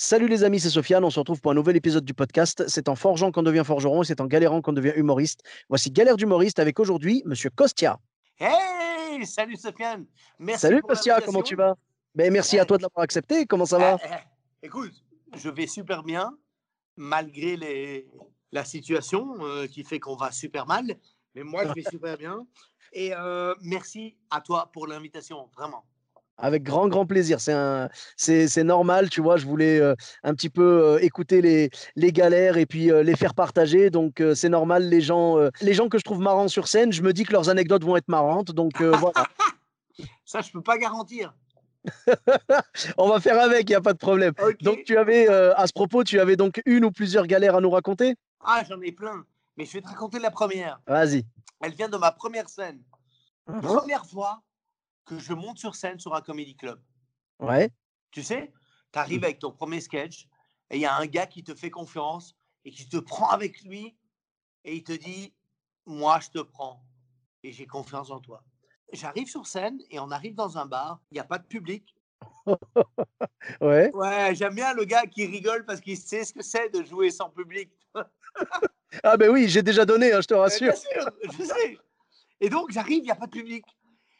Salut les amis, c'est Sofiane. On se retrouve pour un nouvel épisode du podcast. C'est en forgeant qu'on devient forgeron et c'est en galérant qu'on devient humoriste. Voici Galère d'humoriste avec aujourd'hui Monsieur Kostia. Hey, salut Sofiane. Merci Salut pour Kostia, comment tu vas? ben, Merci à toi de l'avoir accepté. Comment ça va? Eh, eh, Écoute, je vais super bien, malgré les, la situation euh, qui fait qu'on va super mal. Mais moi, je vais super bien. Et euh, merci à toi pour l'invitation, vraiment. Avec grand, grand plaisir. C'est un, c'est, c'est normal, tu vois. Je voulais euh, un petit peu euh, écouter les, les galères et puis euh, les faire partager. Donc, c'est normal. Les gens, les gens que je trouve marrants sur scène, je me dis que leurs anecdotes vont être marrantes. Donc, voilà. Ça, je peux pas garantir. On va faire avec, il n'y a pas de problème. Donc, tu avais, à ce propos, tu avais donc une ou plusieurs galères à nous raconter? Ah, j'en ai plein. Mais je vais te raconter la première. Vas-y. Elle vient de ma première scène. Mhm. Première fois que je monte sur scène sur un comédie club. Ouais. Tu sais, tu arrives avec ton premier sketch et il y a un gars qui te fait confiance et qui te prend avec lui et il te dit Moi, je te prends et j'ai confiance en toi. J'arrive sur scène et on arrive dans un bar, il n'y a pas de public. Ouais. Ouais, j'aime bien le gars qui rigole parce qu'il sait ce que c'est de jouer sans public. Ah, ben oui, j'ai déjà donné, hein, je te rassure. Bien sûr, je sais. Et donc, j'arrive, il n'y a pas de public.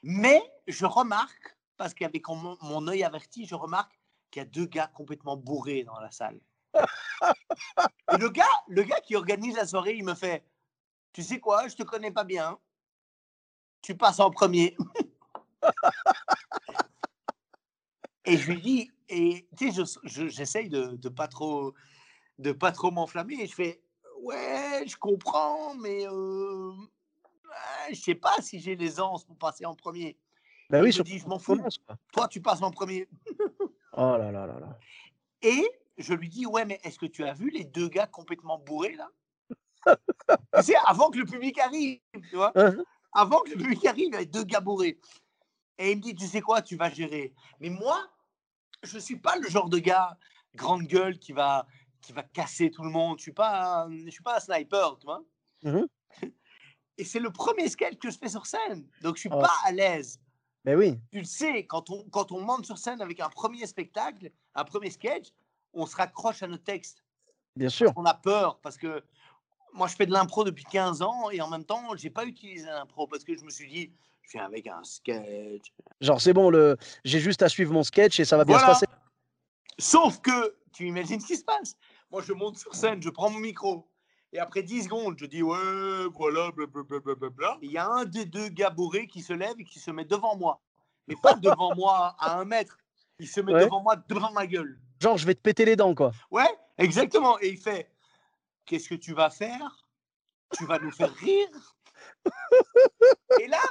Mais je remarque, parce qu'avec mon, œil averti, je remarque qu'il y a deux gars complètement bourrés dans la salle. Et le gars, le gars qui organise la soirée, il me fait Tu sais quoi, je te connais pas bien. Tu passes en premier. et je lui dis, et tu sais, je- je- j'essaye de, de pas trop, trop m'enflammer. Et je fais Ouais, je comprends, mais euh, je sais pas si j'ai l'aisance pour passer en premier. Ben oui, je quand m'en fous. Toi, tu passes en premier. Oh là là là là. Et je lui dis, ouais, mais est-ce que tu as vu les deux gars complètement bourrés là? Tu sais, avant que le public arrive, tu vois? Hein? Avant que le public arrive, il y a deux gars bourrés. Et il me dit, tu sais quoi, tu vas gérer. Mais moi, je ne suis pas le genre de gars grande gueule qui va, qui va casser tout le monde. Je ne suis, pas un- je suis pas un sniper, tu vois? Mhm. Et c'est le premier sketch que je fais sur scène. Donc, je suis Oh. pas à l'aise. Ben oui. tu le sais, quand on, quand on monte sur scène avec un premier spectacle, un premier sketch, on se raccroche à nos textes. Bien sûr. On a peur parce que moi, je fais de l'impro depuis 15 ans et en même temps, j'ai pas utilisé l'impro parce que je me suis dit, je viens avec un sketch. Genre, c'est bon, le... j'ai juste à suivre mon sketch et ça va bien Voilà. se passer. Sauf que, tu imagines ce qui se passe. Moi, je monte sur scène, je prends mon micro. Et après 10 secondes, je dis ouais, voilà, blablabla. Il y a un des deux gars bourrés qui se lève et qui se met devant moi. Mais pas devant moi à un mètre. Il se met Ouais. devant moi, devant ma gueule. Genre, je vais te péter les dents, quoi. Ouais, exactement. Et il fait Qu'est-ce que tu vas faire? Tu vas nous faire rire? Et là,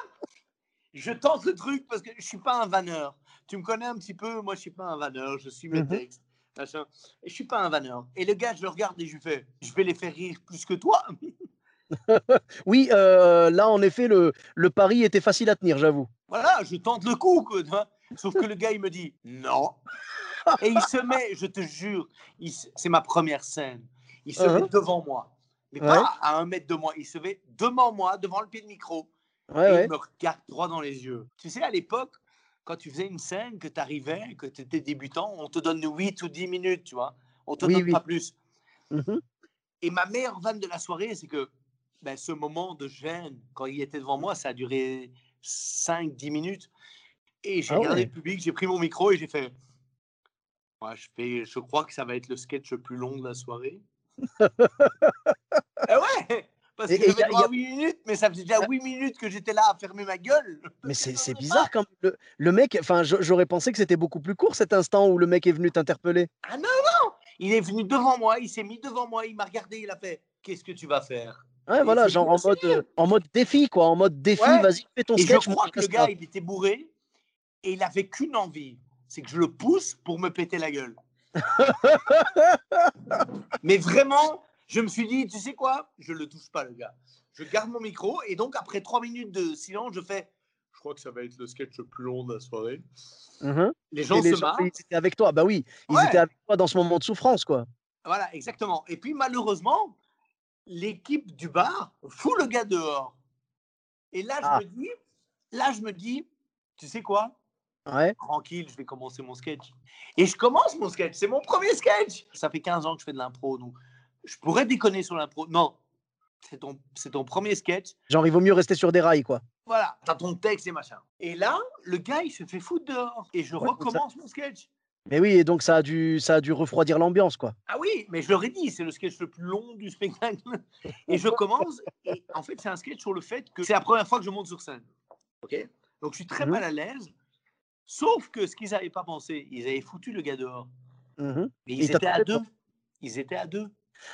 je tente le truc parce que je suis pas un vanneur. Tu me connais un petit peu, moi je suis pas un vanneur, je suis mes Mhm. textes. Machin. Et je suis pas un vanneur. Et le gars, je le regarde et je lui fais Je vais les faire rire plus que toi. Oui, euh, là, en effet, le, le pari était facile à tenir, j'avoue. Voilà, je tente le coup. Quoi. Sauf que le gars, il me dit Non. Et il se met, je te jure, c'est ma première scène. Il se met Mhm. devant moi. Mais Ouais. pas à un mètre de moi. Il se met devant moi, devant le pied de micro. Ouais, et ouais. il me regarde droit dans les yeux. Tu sais, à l'époque, quand tu faisais une scène, que tu arrivais, que tu étais débutant, on te donne 8 ou 10 minutes, tu vois. On te Oui, donne oui. pas plus. Mhm. Et ma meilleure vanne de la soirée, c'est que ben, ce moment de gêne, quand il était devant moi, ça a duré 5-10 minutes. Et j'ai Ah regardé ouais. le public, j'ai pris mon micro et j'ai fait. Ouais, je, fais, je crois que ça va être le sketch le plus long de la soirée. Eh ouais Parce Et- que et j'avais y a- droit y a- à 8 minutes, mais ça faisait déjà 8 minutes que j'étais là à fermer ma gueule. Mais c'est bizarre quand même. Le, le mec, enfin, j'aurais pensé que c'était beaucoup plus court cet instant où le mec est venu t'interpeller. Ah non, non Il est venu devant moi, il s'est mis devant moi, il m'a regardé, il a fait Qu'est-ce que tu vas faire? Ouais, Et voilà, genre en mode, euh, en mode défi, quoi. En mode défi, Ouais. vas-y, fais ton Et je sketch. crois que le gars, il était bourré et il avait qu'une envie c'est que je le pousse pour me péter la gueule. Mais vraiment, je me suis dit, tu sais quoi? Je ne le touche pas, le gars. Je garde mon micro et donc après trois minutes de silence, je fais je crois que ça va être le sketch le plus long de la soirée. Mhm. Les gens les se marrent. ils étaient avec toi. Bah oui, ils Ouais. étaient avec toi dans ce moment de souffrance, quoi. Voilà, exactement. Et puis malheureusement, l'équipe du bar fout le gars dehors. Et là, Ah. je me dis, là, je me dis, tu sais quoi? Ouais. Tranquille, je vais commencer mon sketch. Et je commence mon sketch. C'est mon premier sketch. Ça fait 15 ans que je fais de l'impro, donc je pourrais déconner sur l'impro. Non, c'est ton, c'est ton premier sketch. Genre, il vaut mieux rester sur des rails, quoi. Voilà, t'as ton texte et machin. Et là, le gars, il se fait foutre dehors. Et je Ouais, donc ça- recommence mon sketch. Mais oui, et donc ça a dû, ça a dû refroidir l'ambiance, quoi. Ah oui, mais je leur ai dit, c'est le sketch le plus long du spectacle. Et je commence, et en fait, c'est un sketch sur le fait que c'est la première fois que je monte sur scène. Ok? Donc, je suis très Mhm. mal à l'aise. Sauf que ce qu'ils n'avaient pas pensé, ils avaient foutu le gars dehors. Mais Et ils étaient à deux. Ils étaient à deux.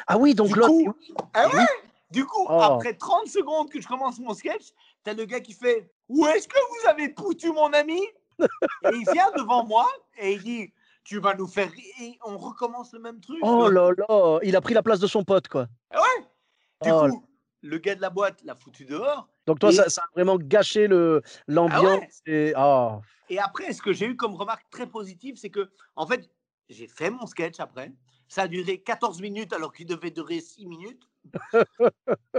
Ah oui, donc l'autre. coup- Ah Eh ouais Du coup, Oh. après 30 secondes que je commence mon sketch, t'as le gars qui fait Où est-ce que vous avez foutu mon ami? Et il vient devant moi et il dit Tu vas nous faire rire. Et on recommence le même truc. Oh là là, il a pris la place de son pote, quoi. Du Oh, coup, le gars de la boîte l'a foutu dehors. Donc toi, et- ça, ça a vraiment gâché le l'ambiance. et... ah. Et après, ce que j'ai eu comme remarque très positive, c'est que, en fait, j'ai fait mon sketch après. Ça a duré 14 minutes alors qu'il devait durer 6 minutes.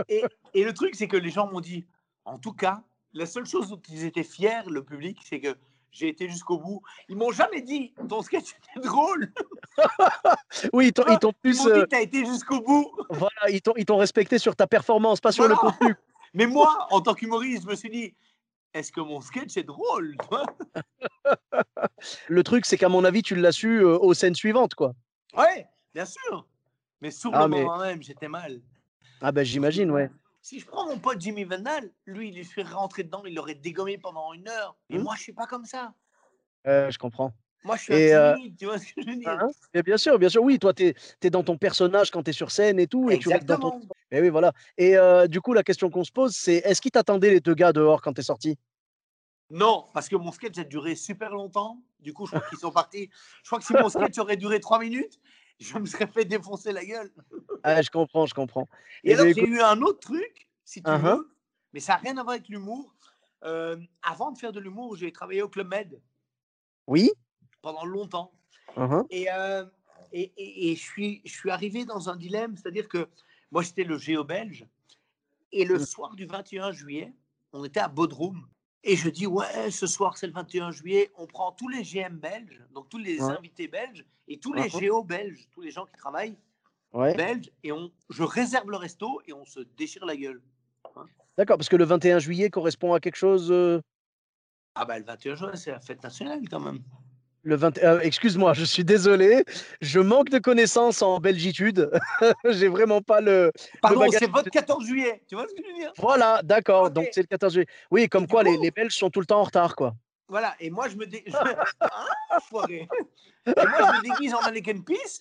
et, et le truc, c'est que les gens m'ont dit, en tout cas, la seule chose dont ils étaient fiers, le public, c'est que j'ai été jusqu'au bout. Ils m'ont jamais dit, ton sketch était drôle. Oui, ils t'ont ils t'ont Ils plus, m'ont dit, euh, t'as été jusqu'au bout. voilà, ils t'ont ils t'ont respecté sur ta performance, pas sur le contenu. Mais moi, en tant qu'humoriste, je me suis dit, est-ce que mon sketch est drôle Le truc, c'est qu'à mon avis, tu l'as su euh, aux scènes suivantes, quoi. Ouais, bien sûr. Mais sur Ah, le mais- moment même, j'étais mal. Ah ben j'imagine, ouais. Si je prends mon pote Jimmy Vandal, lui, il serait rentré dedans, il l'aurait dégommé pendant une heure. Mais Hmm. moi, je suis pas comme ça. Euh, je comprends. Moi, je suis Et, un euh, timide, tu vois ce que je veux dire? Hein? Et bien sûr, bien sûr, oui, toi, tu es, dans ton personnage quand tu es sur scène et tout, et tu dans ton... Mais oui, voilà. Et euh, du coup, la question qu'on se pose, c'est est-ce qu'ils t'attendaient les deux gars dehors quand tu es sorti? Non, parce que mon sketch a duré super longtemps. Du coup, je crois qu'ils sont partis. Je crois que si mon sketch aurait duré trois minutes, je me serais fait défoncer la gueule. Ah, je comprends, je comprends. Et Eh alors, ben, j'ai eu un autre truc, si tu Uh-huh. veux, mais ça n'a rien à voir avec l'humour. Euh, avant de faire de l'humour, j'ai travaillé au Club Med Oui pendant longtemps. Et, euh, et, et- et je, suis, je suis arrivé dans un dilemme, c'est-à-dire que moi, j'étais le géo belge. Et le Mm. soir du 21 juillet, on était à Bodrum. Et je dis, ouais, ce soir, c'est le 21 juillet, on prend tous les GM belges, donc tous les Ouais. invités belges, et tous les Mhm. géos belges, tous les gens qui travaillent Ouais. belges, et on, je réserve le resto et on se déchire la gueule. D'accord, parce que le 21 juillet correspond à quelque chose. euh, Ah bah le 21 juillet, c'est la fête nationale quand même. Le 20... euh, Excuse-moi, je suis désolé. Je manque de connaissances en belgitude. J'ai vraiment pas le. Pardon, bagage c'est votre de- 14 juillet, tu vois ce que je veux dire? Voilà, d'accord. Donc c'est le 14 juillet. Oui, comme quoi les, coup- les Belges sont tout le temps en retard, quoi. Voilà, et moi je me, dé... je... Ah, foiré. Et moi je me déguise en mannequin peace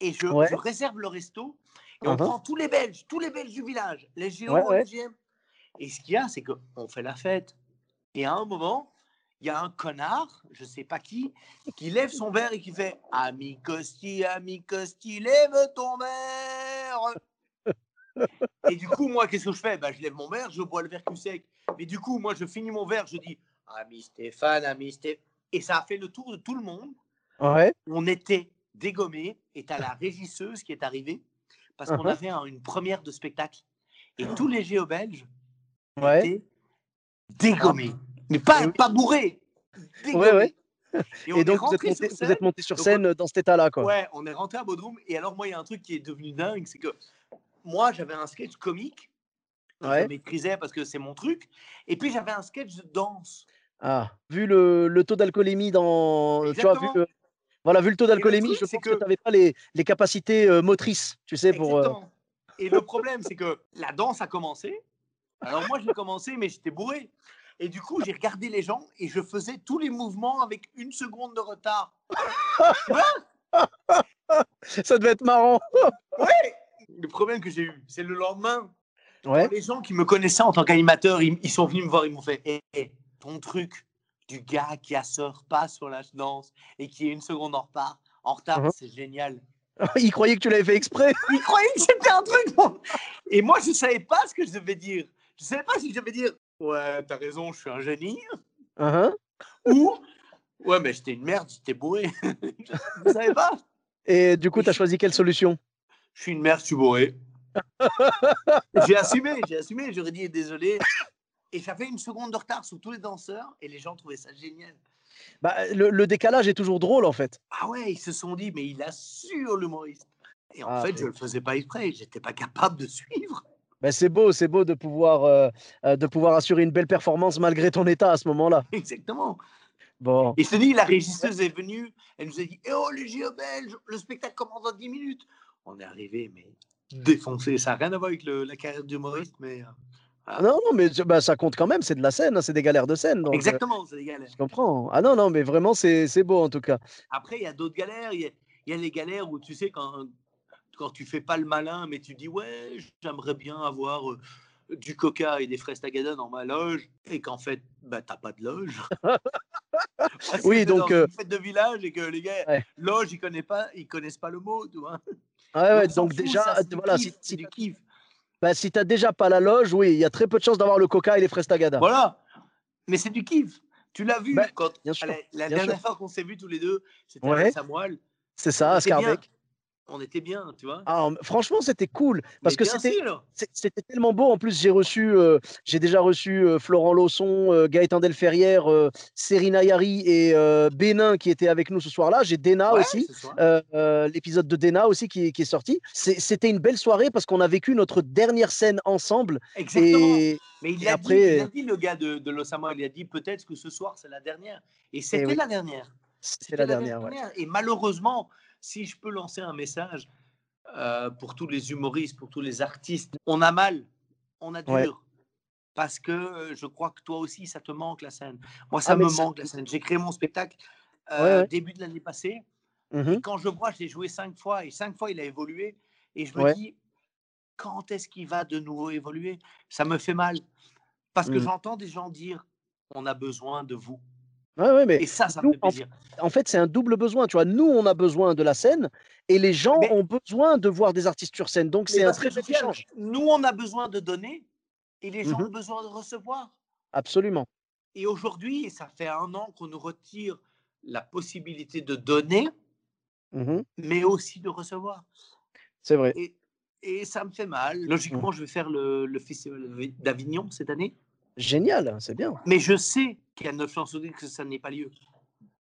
Et je, Ouais. je réserve le resto et on Mhm. prend tous les Belges, tous les Belges du village, les Ouais, ouais. les GM. Et ce qu'il y a, c'est qu'on fait la fête. Et à un moment, il y a un connard, je sais pas qui, qui lève son verre et qui fait Ami Costi, ami Costi, lève ton verre. Et du coup, moi, qu'est-ce que je fais? Bah, Je lève mon verre, je bois le verre cul sec. Mais du coup, moi, je finis mon verre, je dis Ami Stéphane, ami Stéphane. Et ça a fait le tour de tout le monde Ouais. on était dégommés et t'as la régisseuse qui est arrivée parce qu'on Mhm. avait un- une première de spectacle et tous les géo belges Ouais. étaient dégommés mais pas, Et oui. pas bourrés dégommés. ouais. et, donc vous êtes, monté, vous êtes monté sur Donc, scène dans cet état-là, quoi. ouais on est rentré à Bodrum et alors moi il y a un truc qui est devenu dingue c'est que moi j'avais un sketch comique Je maîtrisais parce que c'est mon truc. Et puis j'avais un sketch de danse. Ah, vu le, le taux d'alcoolémie dans. Tu vois, vu le, voilà, vu le taux d'alcoolémie, je pense que, tu n'avais pas les, les capacités euh, motrices, tu sais, pour. Euh, Et le problème, c'est que la danse a commencé. Alors moi, j'ai commencé, mais j'étais bourré. Et du coup, j'ai regardé les gens et je faisais tous les mouvements avec une seconde de retard. Ça devait être marrant. ouais. Le problème que j'ai eu, c'est le lendemain. Ouais. Les gens qui me connaissaient en tant qu'animateur, ils, sont venus me voir, ils m'ont fait hey, eh, ton truc du gars qui assure pas sur la danse et qui est une seconde en retard, en retard, c'est génial. il croyait que tu l'avais fait exprès. Il croyait que c'était un truc. Et moi, je savais pas ce que je devais dire. Je savais pas si je devais dire Ouais, t'as raison, je suis un génie. Ou Ouais, mais j'étais une merde, j'étais bourré. je savais pas. Et du coup, tu as choisi quelle solution? Je suis une merde, je suis bourré. j'ai assumé, j'ai assumé. J'aurais dit désolé. Et j'avais une seconde de retard sur tous les danseurs et les gens trouvaient ça génial. Bah, le, décalage est toujours drôle en fait. Ah ouais, ils se sont dit, mais il assure l'humoriste. Et en ah, fait, je ne le faisais pas exprès, j'étais pas capable de suivre. Ben c'est beau, c'est beau de pouvoir, euh, euh, de pouvoir assurer une belle performance malgré ton état à ce moment-là. Exactement. Bon. Et te dis, la régisseuse est venue, elle nous a dit eh Oh, les JO belges, le spectacle commence dans 10 minutes. On est arrivé, mais défoncé. Ça n'a rien à voir avec le, la carrière d'humoriste, mais. Euh, ah non, non, mais bah, ça compte quand même, c'est de la scène, hein, c'est des galères de scène. Donc, Exactement, c'est des galères. Je comprends. Ah non, non, mais vraiment, c'est beau en tout cas. Après, il y a d'autres galères. Il y, a les galères où tu sais, quand, quand tu fais pas le malin, mais tu dis Ouais, j'aimerais bien avoir du coca et des fraises tagada dans ma loge, et qu'en fait, bah, t'as pas de loge. oui, donc. Dans une fête de village et que les gars, loge, ils connaissent pas, ils connaissent pas le mot, tu vois. Ouais, ouais, donc, déjà, voilà, si, si, du kiff. Bah, si tu n'as déjà pas la loge, oui, il y a très peu de chances d'avoir le coca et les fraises tagada. Voilà. Mais c'est du kiff. Tu l'as vu bah, quand la, dernière fois qu'on s'est vus tous les deux, c'était à Samuel. C'est ça, à Scarbeck on était bien, tu vois. Ah, franchement, c'était cool parce que c'était c'était tellement beau. En plus, j'ai reçu, euh, j'ai déjà reçu euh, Florent Lawson, euh, Gaëtan Delferrière, Serena Yari et Bénin qui étaient avec nous ce soir-là. J'ai Dena aussi, l'épisode de Dena aussi qui, est sorti. C'était une belle soirée parce qu'on a vécu notre dernière scène ensemble. Exactement. Mais il a, après... dit, le gars de, de l'Osama, il a dit peut-être que ce soir c'est la dernière. Et eh c'était la dernière. C'était la, dernière. Et malheureusement, si je peux lancer un message euh, pour tous les humoristes, pour tous les artistes, on a mal, on a dur. Parce que euh, je crois que toi aussi, ça te manque la scène. Moi, ça ah, me manque la scène. J'ai créé mon spectacle euh, début de l'année passée. Mmh et quand je vois, je l'ai joué cinq fois et cinq fois, il a évolué. Et je me dis, quand est-ce qu'il va de nouveau évoluer? Ça me fait mal. Parce que mmh. j'entends des gens dire, on a besoin de vous. Ouais, mais et ça, ça me fait plaisir. En, fait, c'est un double besoin. Tu vois, nous, on a besoin de la scène et les gens ont besoin de voir des artistes sur scène. Donc, c'est un très bel échange. Nous, on a besoin de donner et les gens mmh ont besoin de recevoir. Absolument. Et aujourd'hui, ça fait un an qu'on nous retire la possibilité de donner, mmh mais aussi de recevoir. C'est vrai. Et, et, ça me fait mal. Mmh. Logiquement, je vais faire le, le Festival d'Avignon cette année. Génial, c'est bien. Mais je sais qu'il y a 9 chances que ça n'ait pas lieu.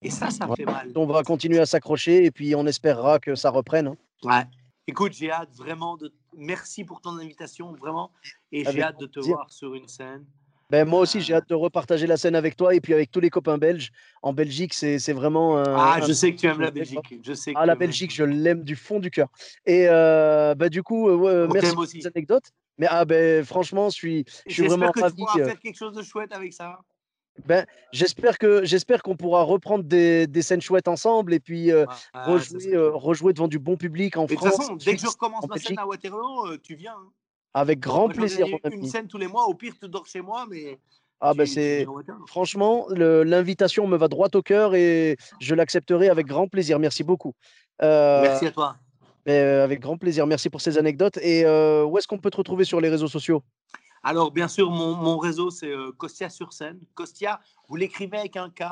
Et ça, ça fait mal. On va continuer à s'accrocher et puis on espérera que ça reprenne. Hein. Ouais. Écoute, j'ai hâte vraiment de. Merci pour ton invitation, vraiment. Et j'ai hâte de te voir sur une scène. Ben, moi aussi, j'ai hâte de repartager la scène avec toi et puis avec tous les copains belges. En Belgique, c'est vraiment. ah, je sais que tu aimes la Belgique. Je sais ah, la Belgique, je l'aime du fond du cœur. Et euh, bah, du coup, euh, merci pour ces anecdotes. Mais ah, ben, franchement, je suis, je suis vraiment que ravi. Tu pourras faire quelque chose de chouette avec ça. Ben, j'espère que j'espère qu'on pourra reprendre des, des, scènes chouettes ensemble et puis euh, rejouer, rejouer, devant du bon public en France. De toute façon, dès que je recommence ma scène à Waterloo, tu viens. Hein. Avec grand plaisir. Une scène tous les mois, au pire, tu dors chez moi, mais. Ah ben c'est franchement l'invitation me va droit au cœur et je l'accepterai avec grand plaisir. Merci beaucoup. Merci à toi. Euh, avec grand plaisir. Merci pour ces anecdotes. Et euh, où est-ce qu'on peut te retrouver sur les réseaux sociaux? Alors bien sûr, mon, mon réseau c'est euh, Costia sur scène. Costia, vous l'écrivez avec un K.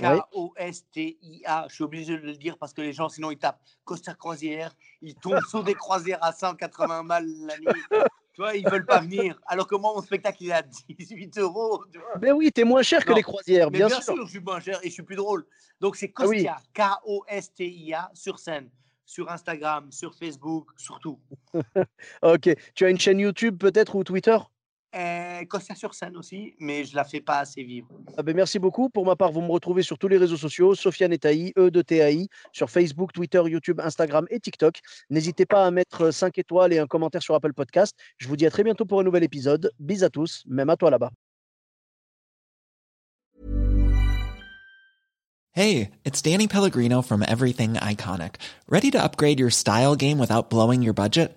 K-O-S-T-I-A. Je suis obligé de le dire parce que les gens, sinon, ils tapent Costa Croisière. Ils tombent sur des croisières à 180 balles la nuit. Tu vois, ils veulent pas venir. Alors que moi, mon spectacle, il est à 18 euros. Mais oui, tu es moins cher que les croisières, bien, bien sûr. je suis moins cher et je suis plus drôle. Donc, c'est ah Costia, K-O-S-T-I-A, sur scène, sur Instagram, sur Facebook, surtout. ok. Tu as une chaîne YouTube peut-être ou Twitter? Et sur scène aussi, mais je la fais pas assez vivre. Ah ben merci beaucoup. Pour ma part, vous me retrouvez sur tous les réseaux sociaux, Sofiane Etaï, E de TAI, sur Facebook, Twitter, YouTube, Instagram et TikTok. N'hésitez pas à mettre 5 étoiles et un commentaire sur Apple Podcast. Je vous dis à très bientôt pour un nouvel épisode. Bis à tous, même à toi là-bas. Hey, it's Danny Pellegrino from Everything Iconic. Ready to upgrade your style game without blowing your budget?